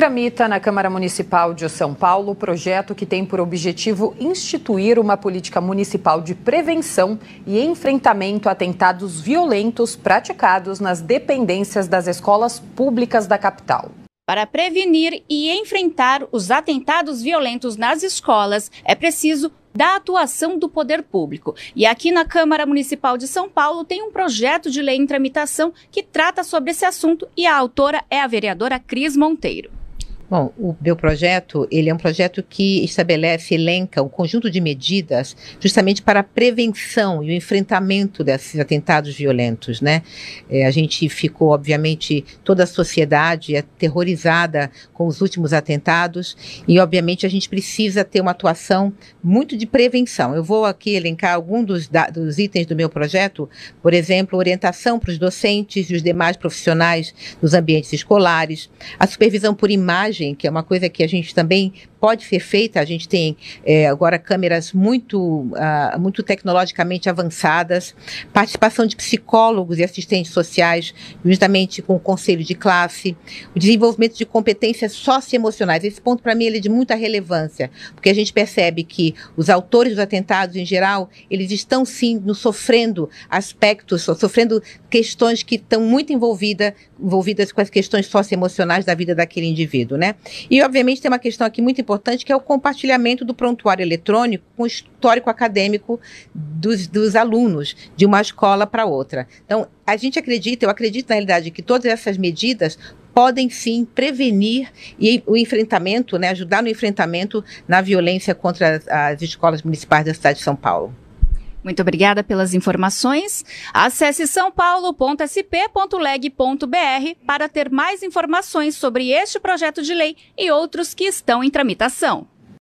Tramita na Câmara Municipal de São Paulo o projeto que tem por objetivo instituir uma política municipal de prevenção e enfrentamento a atentados violentos praticados nas dependências das escolas públicas da capital. Para prevenir e enfrentar os atentados violentos nas escolas, é preciso da atuação do poder público. E aqui na Câmara Municipal de São Paulo tem um projeto de lei em tramitação que trata sobre esse assunto e a autora é a vereadora Cris Monteiro. Bom, o meu projeto, ele é um projeto que estabelece, elenca um conjunto de medidas justamente para a prevenção e o enfrentamento desses atentados violentos, né? É, a gente ficou, obviamente, toda a sociedade aterrorizada com os últimos atentados e, obviamente, a gente precisa ter uma atuação muito de prevenção. Eu vou aqui elencar alguns dos, dos itens do meu projeto, por exemplo, orientação para os docentes e os demais profissionais dos ambientes escolares, a supervisão por imagem imagem, que é uma coisa que a gente também pode ser feita. A gente tem é, agora câmeras muito, uh, muito tecnologicamente avançadas, participação de psicólogos e assistentes sociais, justamente com o conselho de classe, o desenvolvimento de competências socioemocionais. Esse ponto, para mim, ele é de muita relevância, porque a gente percebe que os autores dos atentados, em geral, eles estão sim no sofrendo aspectos, sofrendo questões que estão muito envolvida, envolvidas com as questões socioemocionais da vida daquele indivíduo, né? E, obviamente, tem uma questão aqui muito importante que é o compartilhamento do prontuário eletrônico com o histórico acadêmico dos, dos alunos de uma escola para outra. Então, a gente acredita, eu acredito na realidade, que todas essas medidas podem sim prevenir e o enfrentamento, né, ajudar no enfrentamento na violência contra as, as escolas municipais da cidade de São Paulo. Muito obrigada pelas informações. Acesse sãopaulo.sp.leg.br para ter mais informações sobre este projeto de lei e outros que estão em tramitação.